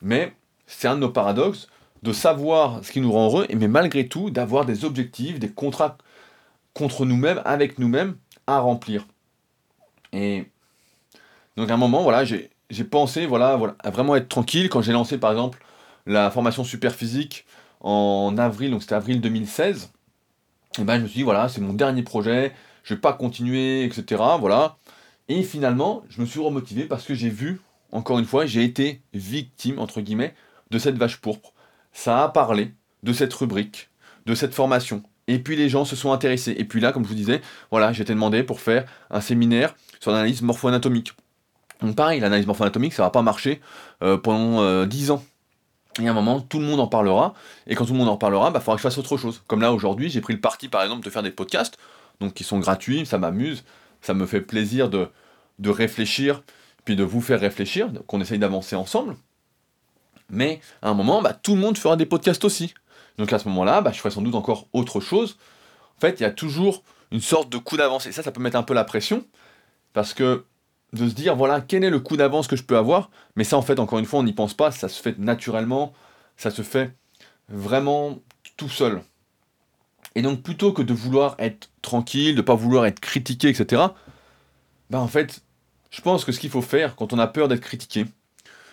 mais c'est un de nos paradoxes de savoir ce qui nous rend heureux, mais malgré tout, d'avoir des objectifs, des contrats contre nous-mêmes, avec nous-mêmes, à remplir. Et donc à un moment, voilà, j'ai pensé voilà, voilà, à vraiment être tranquille quand j'ai lancé par exemple la formation super physique en avril, donc c'était avril 2016. Et ben je me suis dit voilà, c'est mon dernier projet, je vais pas continuer, etc. Voilà. Et finalement, je me suis remotivé parce que j'ai vu, encore une fois, j'ai été victime, entre guillemets, de cette vache pourpre. Ça a parlé de cette rubrique, de cette formation. Et puis les gens se sont intéressés. Et puis là, comme je vous disais, voilà, j'ai été demandé pour faire un séminaire sur l'analyse morpho-anatomique. Donc pareil, l'analyse morpho-anatomique, ça va pas marcher euh, pendant 10 euh, ans. Et à un moment, tout le monde en parlera. Et quand tout le monde en parlera, il bah, faudra que je fasse autre chose. Comme là, aujourd'hui, j'ai pris le parti, par exemple, de faire des podcasts, donc qui sont gratuits, ça m'amuse, ça me fait plaisir de, de réfléchir, puis de vous faire réfléchir, qu'on essaye d'avancer ensemble. Mais à un moment, bah, tout le monde fera des podcasts aussi. Donc à ce moment-là, bah, je ferai sans doute encore autre chose. En fait, il y a toujours une sorte de coup d'avance. Et ça, ça peut mettre un peu la pression. Parce que de se dire, voilà, quel est le coup d'avance que je peux avoir? Mais ça, en fait, encore une fois, on n'y pense pas. Ça se fait naturellement. Ça se fait vraiment tout seul. Et donc, plutôt que de vouloir être tranquille, de pas vouloir être critiqué, etc., bah en fait, je pense que ce qu'il faut faire quand on a peur d'être critiqué,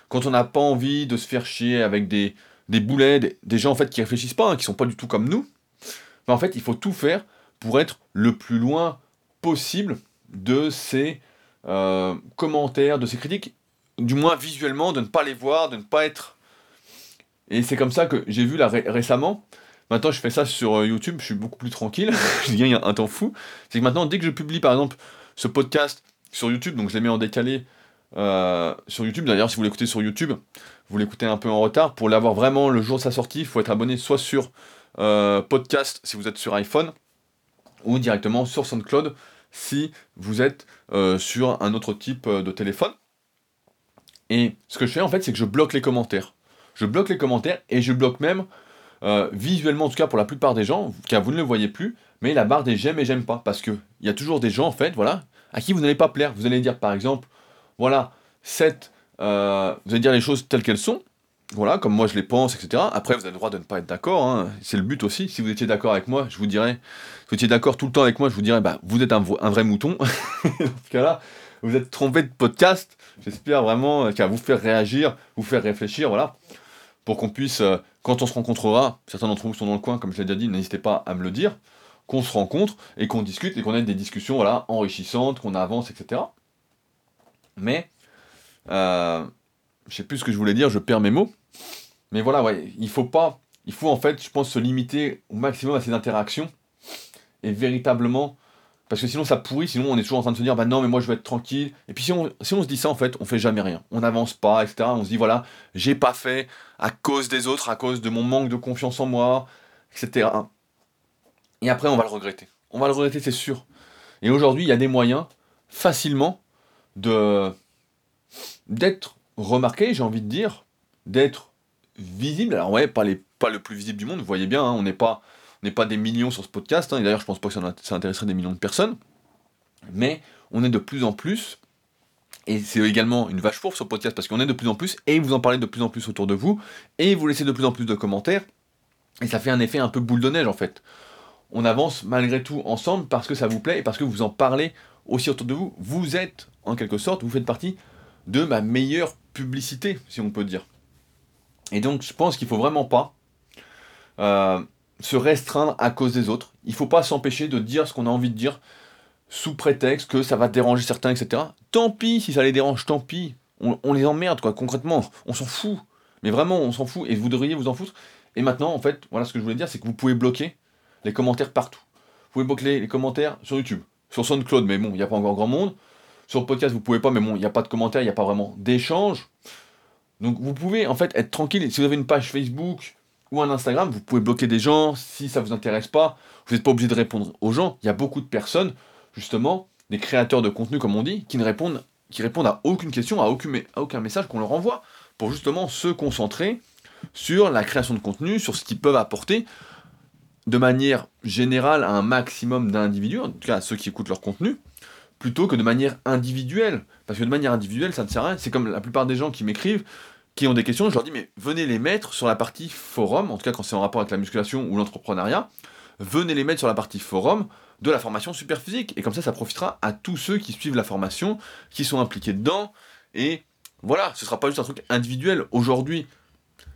quand on n'a pas envie de se faire chier avec des, des boulets, des, gens en fait qui réfléchissent pas, hein, qui sont pas du tout comme nous, bah en fait, il faut tout faire pour être le plus loin possible de ces euh, commentaires, de ces critiques, du moins visuellement, de ne pas les voir, de ne pas être. Et c'est comme ça que j'ai vu là récemment, Maintenant, je fais ça sur euh, YouTube, je suis beaucoup plus tranquille, (laughs) je gagne un temps fou. C'est que maintenant, dès que je publie par exemple ce podcast sur YouTube, donc je l'ai mis en décalé euh, sur YouTube. D'ailleurs, si vous l'écoutez sur YouTube, vous l'écoutez un peu en retard. Pour l'avoir vraiment le jour de sa sortie, il faut être abonné soit sur podcast si vous êtes sur iPhone, ou directement sur SoundCloud si vous êtes sur un autre type de téléphone. Et ce que je fais en fait, c'est que je bloque les commentaires. Je bloque les commentaires et je bloque même euh, visuellement, en tout cas pour la plupart des gens, car vous ne le voyez plus, mais la barre des j'aime et j'aime pas. Parce qu'il y a toujours des gens, en fait, voilà, à qui vous n'allez pas plaire. Vous allez dire, par exemple, voilà, cette, euh, vous allez dire les choses telles qu'elles sont, voilà, comme moi je les pense, etc. Après, vous avez le droit de ne pas être d'accord, hein. c'est le but aussi. Si vous étiez d'accord avec moi, je vous dirais, si vous étiez d'accord tout le temps avec moi, je vous dirais, bah, vous êtes un, vrai mouton. (laughs) Dans ce cas-là, vous êtes trompé de podcast. J'espère vraiment qu'à vous faire réagir, vous faire réfléchir, voilà pour qu'on puisse, euh, quand on se rencontrera, certains d'entre vous sont dans le coin, comme je l'ai déjà dit, n'hésitez pas à me le dire, qu'on se rencontre et qu'on discute et qu'on ait des discussions voilà, enrichissantes, qu'on avance, etc. Mais, euh, je sais plus ce que je voulais dire, je perds mes mots. Mais voilà, ouais, il faut pas, il faut en fait, je pense, se limiter au maximum à ces interactions et véritablement parce que sinon ça pourrit, sinon on est toujours en train de se dire bah non mais moi je vais être tranquille. Et puis si on, si on se dit ça en fait, on fait jamais rien. On n'avance pas, etc. On se dit voilà, j'ai pas fait à cause des autres, à cause de mon manque de confiance en moi, etc. Et après on va le regretter. On va le regretter c'est sûr. Et aujourd'hui il y a des moyens facilement de d'être remarqué, j'ai envie de dire, d'être visible. Alors ouais, pas, les, pas le plus visible du monde, vous voyez bien, hein, on n'est pas n'est pas des millions sur ce podcast, hein, et d'ailleurs je pense pas que ça, intéresserait des millions de personnes, mais on est de plus en plus, et c'est également une vache fourbe sur podcast parce qu'on est de plus en plus, et vous en parlez de plus en plus autour de vous, et vous laissez de plus en plus de commentaires, et ça fait un effet un peu boule de neige en fait. On avance malgré tout ensemble parce que ça vous plaît et parce que vous en parlez aussi autour de vous. Vous êtes, en quelque sorte, vous faites partie de ma meilleure publicité, si on peut dire. Et donc je pense qu'il faut vraiment pas euh, se restreindre à cause des autres. Il ne faut pas s'empêcher de dire ce qu'on a envie de dire sous prétexte que ça va déranger certains, etc. Tant pis si ça les dérange, tant pis. On, les emmerde, quoi, concrètement. On s'en fout. Mais vraiment, on s'en fout et vous devriez vous en foutre. Et maintenant, en fait, voilà ce que je voulais dire, c'est que vous pouvez bloquer les commentaires partout. Vous pouvez bloquer les commentaires sur YouTube, sur SoundCloud, mais bon, il n'y a pas encore grand monde. Sur le podcast, vous pouvez pas, mais bon, il n'y a pas de commentaires, il n'y a pas vraiment d'échange. Donc vous pouvez en fait être tranquille. Si vous avez une page Facebook, ou un Instagram, vous pouvez bloquer des gens si ça vous intéresse pas. Vous n'êtes pas obligé de répondre aux gens. Il y a beaucoup de personnes, justement, des créateurs de contenu, comme on dit, qui ne répondent, qui répondent à aucune question, à aucun, à aucun message qu'on leur envoie, pour justement se concentrer sur la création de contenu, sur ce qu'ils peuvent apporter de manière générale à un maximum d'individus, en tout cas à ceux qui écoutent leur contenu, plutôt que de manière individuelle. Parce que de manière individuelle, ça ne sert à rien. C'est comme la plupart des gens qui m'écrivent, qui ont des questions, je leur dis mais venez les mettre sur la partie forum, en tout cas quand c'est en rapport avec la musculation ou l'entrepreneuriat, venez les mettre sur la partie forum de la formation super physique. Et comme ça, ça profitera à tous ceux qui suivent la formation, qui sont impliqués dedans. Et voilà, ce sera pas juste un truc individuel. Aujourd'hui,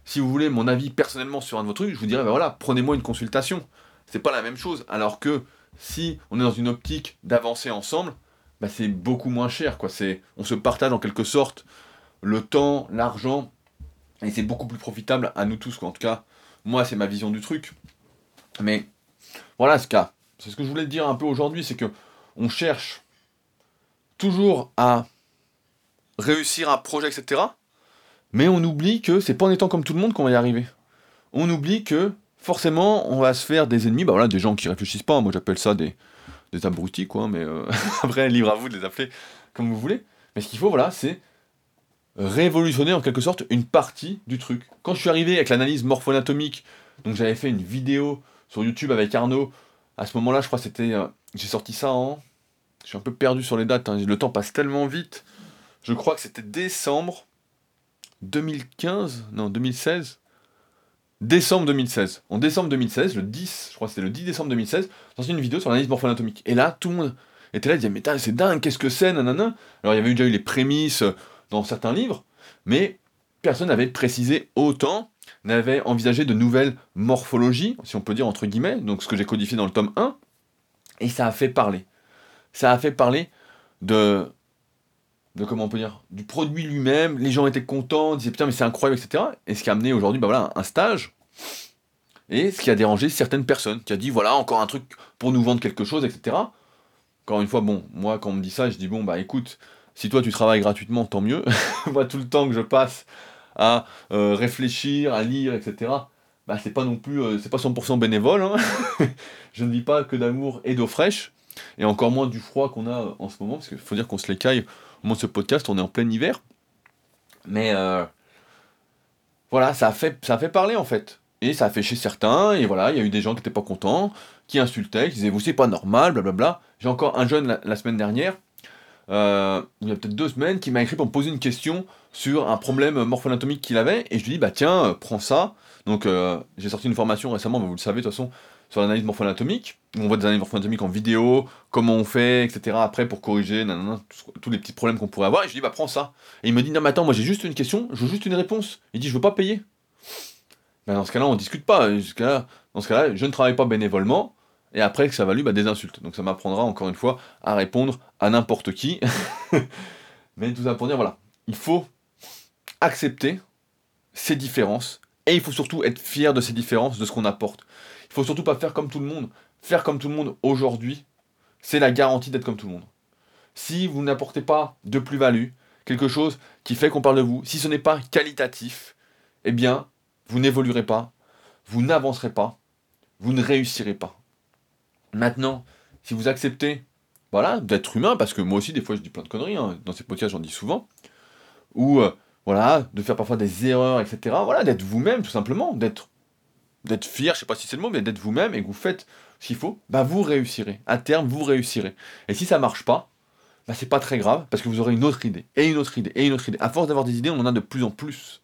si vous voulez mon avis personnellement sur un de vos trucs, je vous dirais, ben voilà, prenez-moi une consultation. C'est pas la même chose. Alors que si on est dans une optique d'avancer ensemble, bah c'est beaucoup moins cher. Quoi. C'est, on se partage en quelque sorte le temps, l'argent, et c'est beaucoup plus profitable à nous tous. Quoi. En tout cas, moi, c'est ma vision du truc. Mais voilà, ce cas. C'est ce que je voulais dire un peu aujourd'hui, c'est que on cherche toujours à réussir un projet, etc. Mais on oublie que c'est pas en étant comme tout le monde qu'on va y arriver. On oublie que forcément on va se faire des ennemis, bah voilà, des gens qui réfléchissent pas. Moi j'appelle ça des, des abrutis, quoi. Mais euh, (laughs) après, libre à vous de les appeler comme vous voulez. Mais ce qu'il faut, voilà, c'est révolutionner en quelque sorte une partie du truc. Quand je suis arrivé avec l'analyse morpho-anatomique, donc j'avais fait une vidéo sur YouTube avec Arnaud, à ce moment-là, je crois que c'était. Euh, j'ai sorti ça en. Je suis un peu perdu sur les dates, hein. le temps passe tellement vite. Je crois que c'était décembre 2015, non, 2016. Décembre 2016. En décembre 2016, le 10, je crois que c'était le 10 décembre 2016, j'ai sorti une vidéo sur l'analyse morpho-anatomique. Et là, tout le monde était là, il disait, mais c'est dingue, qu'est-ce que c'est, nanana. Alors, il y avait déjà eu les prémices dans certains livres, mais personne n'avait précisé autant, n'avait envisagé de nouvelles morphologies, si on peut dire entre guillemets, donc ce que j'ai codifié dans le tome 1, et ça a fait parler. Ça a fait parler de, comment on peut dire, du produit lui-même, les gens étaient contents, disaient putain mais c'est incroyable, etc. Et ce qui a amené aujourd'hui, bah voilà, un stage, et ce qui a dérangé certaines personnes, qui a dit voilà, encore un truc pour nous vendre quelque chose, etc. Encore une fois, bon, moi quand on me dit ça, je dis bon bah écoute, si toi tu travailles gratuitement, tant mieux. (laughs) Moi, tout le temps que je passe à euh, réfléchir, à lire, etc., bah, c'est pas non plus, euh, c'est pas 100% bénévole. Hein. (laughs) je ne vis pas que d'amour et d'eau fraîche, et encore moins du froid qu'on a euh, en ce moment, parce qu'il faut dire qu'on se l'écaille au moment ce podcast, on est en plein hiver. Mais voilà, ça a, fait, ça a fait parler en fait. Et ça a fait chez certains, et voilà, il y a eu des gens qui n'étaient pas contents, qui insultaient, qui disaient vous c'est pas normal, blablabla. J'ai encore un jeune la semaine dernière euh, il y a peut-être deux semaines, qui m'a écrit pour me poser une question sur un problème morpho-anatomique qu'il avait, et je lui dis, bah tiens, euh, prends ça. Donc euh, j'ai sorti une formation récemment, vous le savez de toute façon, sur l'analyse morpho-anatomique. On voit des analyses morpho-anatomiques en vidéo, comment on fait, etc. Après pour corriger nanana, tous les petits problèmes qu'on pourrait avoir. Et je lui dis, bah prends ça. Et il me dit, non mais attends, moi j'ai juste une question, je veux juste une réponse. Il dit, je veux pas payer. Ben, dans ce cas-là, on discute pas. Dans ce cas-là, je ne travaille pas bénévolement et après que ça valu bah, des insultes. Donc ça m'apprendra encore une fois à répondre à n'importe qui. (laughs) Mais tout ça pour dire, voilà, il faut accepter ces différences, et il faut surtout être fier de ces différences, de ce qu'on apporte. Il faut surtout pas faire comme tout le monde. Faire comme tout le monde aujourd'hui, c'est la garantie d'être comme tout le monde. Si vous n'apportez pas de plus-value, quelque chose qui fait qu'on parle de vous, si ce n'est pas qualitatif, eh bien, vous n'évoluerez pas, vous n'avancerez pas, vous ne réussirez pas. Maintenant, si vous acceptez voilà, d'être humain, parce que moi aussi, des fois, je dis plein de conneries, hein, dans ces podcasts, j'en dis souvent, ou euh, voilà, de faire parfois des erreurs, etc. Voilà, d'être vous-même, tout simplement, d'être d'être fier, je sais pas si c'est le mot, mais d'être vous-même et que vous faites ce qu'il faut, bah vous réussirez. À terme, vous réussirez. Et si ça marche pas, bah c'est pas très grave, parce que vous aurez une autre idée, et une autre idée, et une autre idée. À force d'avoir des idées, on en a de plus en plus.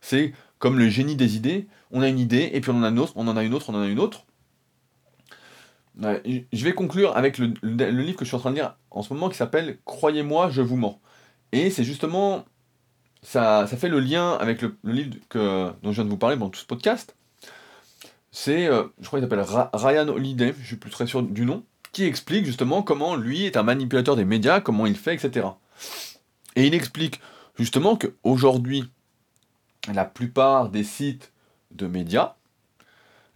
C'est comme le génie des idées, on a une idée, et puis on en a une autre, on en a une autre, on en a une autre, je vais conclure avec le, livre que je suis en train de lire en ce moment qui s'appelle Croyez-moi, je vous mens. Et c'est justement, ça, ça fait le lien avec le, livre que, dont je viens de vous parler dans tout ce podcast. C'est, euh, je crois qu'il s'appelle Ryan Holiday, je suis plus très sûr du nom, qui explique justement comment lui est un manipulateur des médias, comment il fait, etc. Et il explique justement qu'aujourd'hui, la plupart des sites de médias,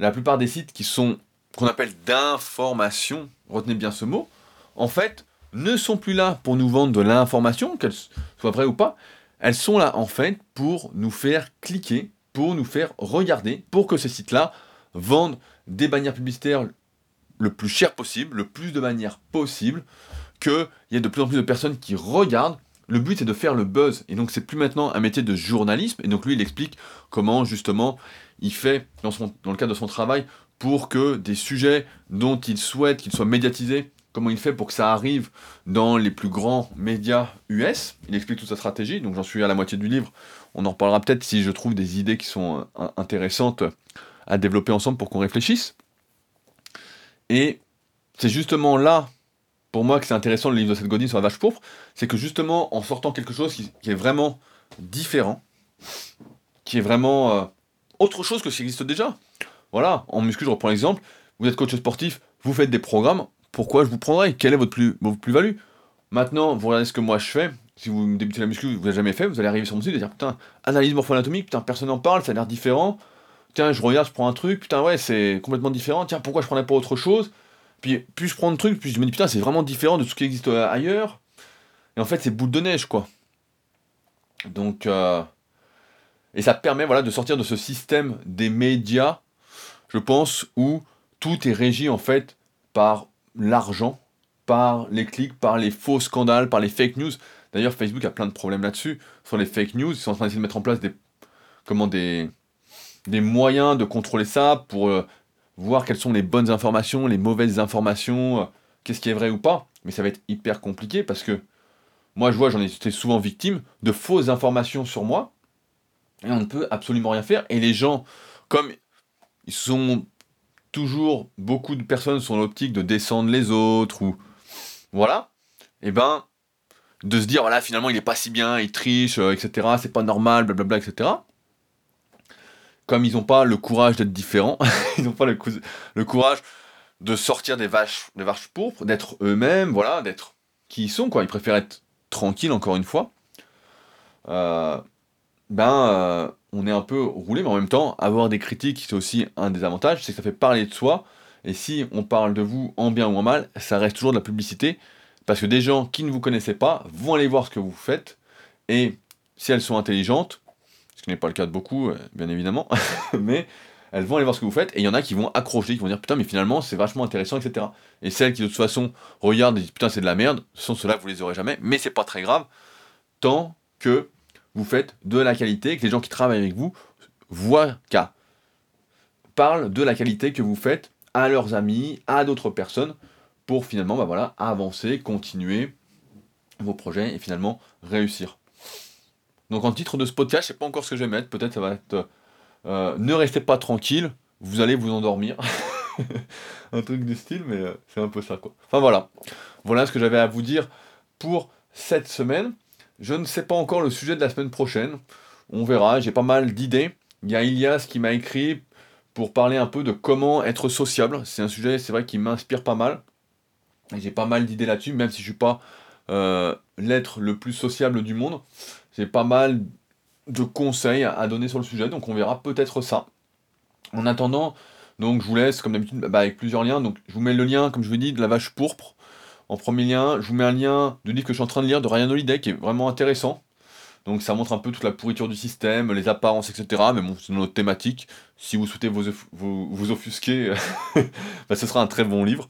la plupart des sites qui sont qu'on appelle d'information, retenez bien ce mot, en fait, ne sont plus là pour nous vendre de l'information, qu'elle soit vraie ou pas, elles sont là en fait pour nous faire cliquer, pour nous faire regarder, pour que ces sites-là vendent des bannières publicitaires le plus cher possible, le plus de manière possible, qu'il y ait de plus en plus de personnes qui regardent. Le but c'est de faire le buzz, et donc c'est plus maintenant un métier de journalisme, et donc lui il explique comment justement il fait, dans, le cadre de son travail, pour que des sujets dont il souhaite qu'ils soient médiatisés, comment il fait pour que ça arrive dans les plus grands médias US. Il explique toute sa stratégie, donc j'en suis à la moitié du livre. On en reparlera peut-être si je trouve des idées qui sont euh, intéressantes à développer ensemble pour qu'on réfléchisse. Et c'est justement là, pour moi, que c'est intéressant le livre de cette Godin sur la vache pourpre, c'est que justement, en sortant quelque chose qui, est vraiment différent, qui est vraiment euh, autre chose que ce qui existe déjà. Voilà, en muscu, je reprends l'exemple, vous êtes coach sportif, vous faites des programmes, pourquoi je vous prendrai Quelle est votre plus-value Maintenant, vous regardez ce que moi je fais, si vous débutez la muscu, vous n'avez jamais fait, vous allez arriver sur mon site et dire putain, analyse morpho-anatomique, putain, personne n'en parle, ça a l'air différent. Tiens, je regarde, je prends un truc, putain, ouais, c'est complètement différent. Tiens, pourquoi je prendrais pas autre chose? Puis, plus je prends de trucs, puis je me dis putain, c'est vraiment différent de ce qui existe euh, ailleurs. Et en fait, c'est boule de neige, quoi. Donc, euh, et ça permet, voilà, de sortir de ce système des médias, je pense, où tout est régi, en fait, par l'argent, par les clics, par les faux scandales, par les fake news. D'ailleurs, Facebook a plein de problèmes là-dessus. Sur les fake news, ils sont en train d'essayer de mettre en place des, comment, des, des moyens de contrôler ça pour euh, voir quelles sont les bonnes informations, les mauvaises informations, euh, qu'est-ce qui est vrai ou pas. Mais ça va être hyper compliqué parce que moi, je vois, j'en ai été souvent victime de fausses informations sur moi et on ne peut absolument rien faire. Et les gens, comme ils sont toujours, beaucoup de personnes sont l'optique de descendre les autres ou voilà, et eh ben, de se dire, voilà, finalement, il est pas si bien, il triche, euh, etc., c'est pas normal, blablabla, etc. Comme ils n'ont pas le courage d'être différents, (laughs) ils n'ont pas le, le, courage de sortir des vaches, des vaches pourpres, d'être eux-mêmes, voilà, d'être qui ils sont, quoi. Ils préfèrent être tranquilles, encore une fois. Euh, ben, euh, on est un peu roulé, mais en même temps, avoir des critiques, c'est aussi un des avantages, c'est que ça fait parler de soi, et si on parle de vous en bien ou en mal, ça reste toujours de la publicité, parce que des gens qui ne vous connaissaient pas vont aller voir ce que vous faites, et si elles sont intelligentes, ce qui n'est pas le cas de beaucoup, euh, bien évidemment, (laughs) mais elles vont aller voir ce que vous faites, et il y en a qui vont accrocher, qui vont dire putain, mais finalement c'est vachement intéressant, etc. Et celles qui de toute façon regardent et disent putain, c'est de la merde, ce sont ceux-là, vous les aurez jamais, mais c'est pas très grave, tant que vous faites de la qualité, que les gens qui travaillent avec vous voient qu'à parlent de la qualité que vous faites à leurs amis, à d'autres personnes, pour finalement bah voilà, avancer, continuer vos projets et finalement réussir. Donc en titre de ce podcast, je sais pas encore ce que je vais mettre, peut-être ça va être euh, Ne restez pas tranquille, vous allez vous endormir. (laughs) un truc du style, mais euh, c'est un peu ça quoi. Enfin voilà, voilà ce que j'avais à vous dire pour cette semaine. Je ne sais pas encore le sujet de la semaine prochaine, on verra, j'ai pas mal d'idées. Il y a Ilias qui m'a écrit pour parler un peu de comment être sociable. C'est un sujet, c'est vrai, qui m'inspire pas mal. J'ai pas mal d'idées là-dessus, même si je suis pas euh, l'être le plus sociable du monde. J'ai pas mal de conseils à donner sur le sujet, donc on verra peut-être ça. En attendant, donc je vous laisse comme d'habitude bah, avec plusieurs liens. Donc je vous mets le lien, comme je vous dis, de la vache pourpre. En premier lien, je vous mets un lien du livre que je suis en train de lire de Ryan Holiday qui est vraiment intéressant. Donc ça montre un peu toute la pourriture du système, les apparences, etc. Mais bon, c'est notre thématique. Si vous souhaitez vous, vous, offusquer, (laughs) bah, ce sera un très bon livre.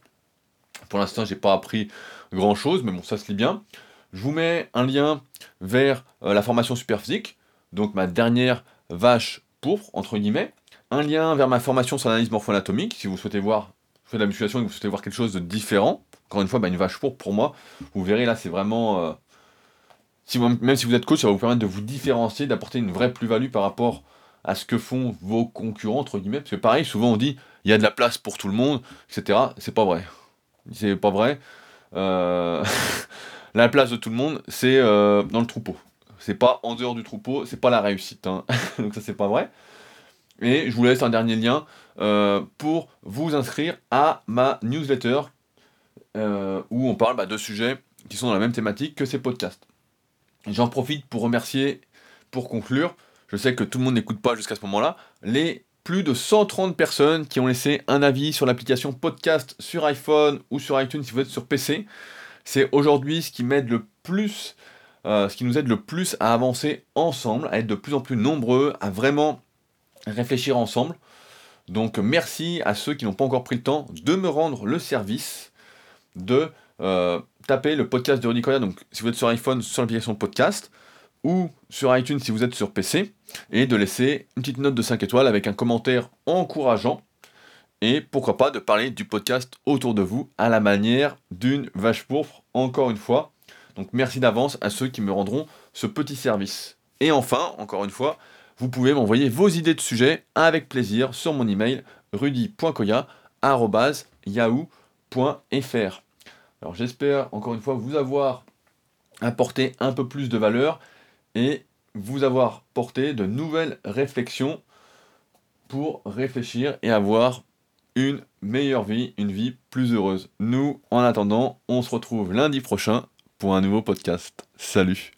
Pour l'instant, j'ai pas appris grand chose, mais bon, ça se lit bien. Je vous mets un lien vers euh, la formation superphysique, donc ma dernière vache pourpre, entre guillemets. Un lien vers ma formation sur l'analyse morpho-anatomique, si vous souhaitez voir, je fais de la musculation et que vous souhaitez voir quelque chose de différent. Encore une fois, bah, une vache pourpre pour moi, vous verrez là, c'est vraiment. Euh, même si vous êtes coach, ça va vous permettre de vous différencier, d'apporter une vraie plus-value par rapport à ce que font vos concurrents, entre guillemets. Parce que pareil, souvent on dit, il y a de la place pour tout le monde, etc. C'est pas vrai. C'est pas vrai. Euh, (laughs) la place de tout le monde, c'est euh, dans le troupeau. C'est pas en dehors du troupeau, c'est pas la réussite. Hein. (laughs) Donc ça, c'est pas vrai. Et je vous laisse un dernier lien pour vous inscrire à ma newsletter où on parle bah, de sujets qui sont dans la même thématique que ces podcasts. J'en profite pour remercier, pour conclure, je sais que tout le monde n'écoute pas jusqu'à ce moment-là, les plus de 130 personnes qui ont laissé un avis sur l'application podcast sur iPhone ou sur iTunes si vous êtes sur PC. C'est aujourd'hui ce qui m'aide le plus, euh, ce qui nous aide le plus à avancer ensemble, à être de plus en plus nombreux, à vraiment réfléchir ensemble. Donc merci à ceux qui n'ont pas encore pris le temps de me rendre le service de euh, tapez le podcast de Rudy donc si vous êtes sur iPhone, sur l'application podcast, ou sur iTunes si vous êtes sur PC, et de laisser une petite note de 5 étoiles avec un commentaire encourageant, et pourquoi pas de parler du podcast autour de vous à la manière d'une vache pourpre, encore une fois. Donc merci d'avance à ceux qui me rendront ce petit service. Et enfin, encore une fois, vous pouvez m'envoyer vos idées de sujets avec plaisir sur mon email Alors j'espère encore une fois vous avoir apporté un peu plus de valeur et vous avoir porté de nouvelles réflexions pour réfléchir et avoir une meilleure vie, une vie plus heureuse. Nous, en attendant, on se retrouve lundi prochain pour un nouveau podcast. Salut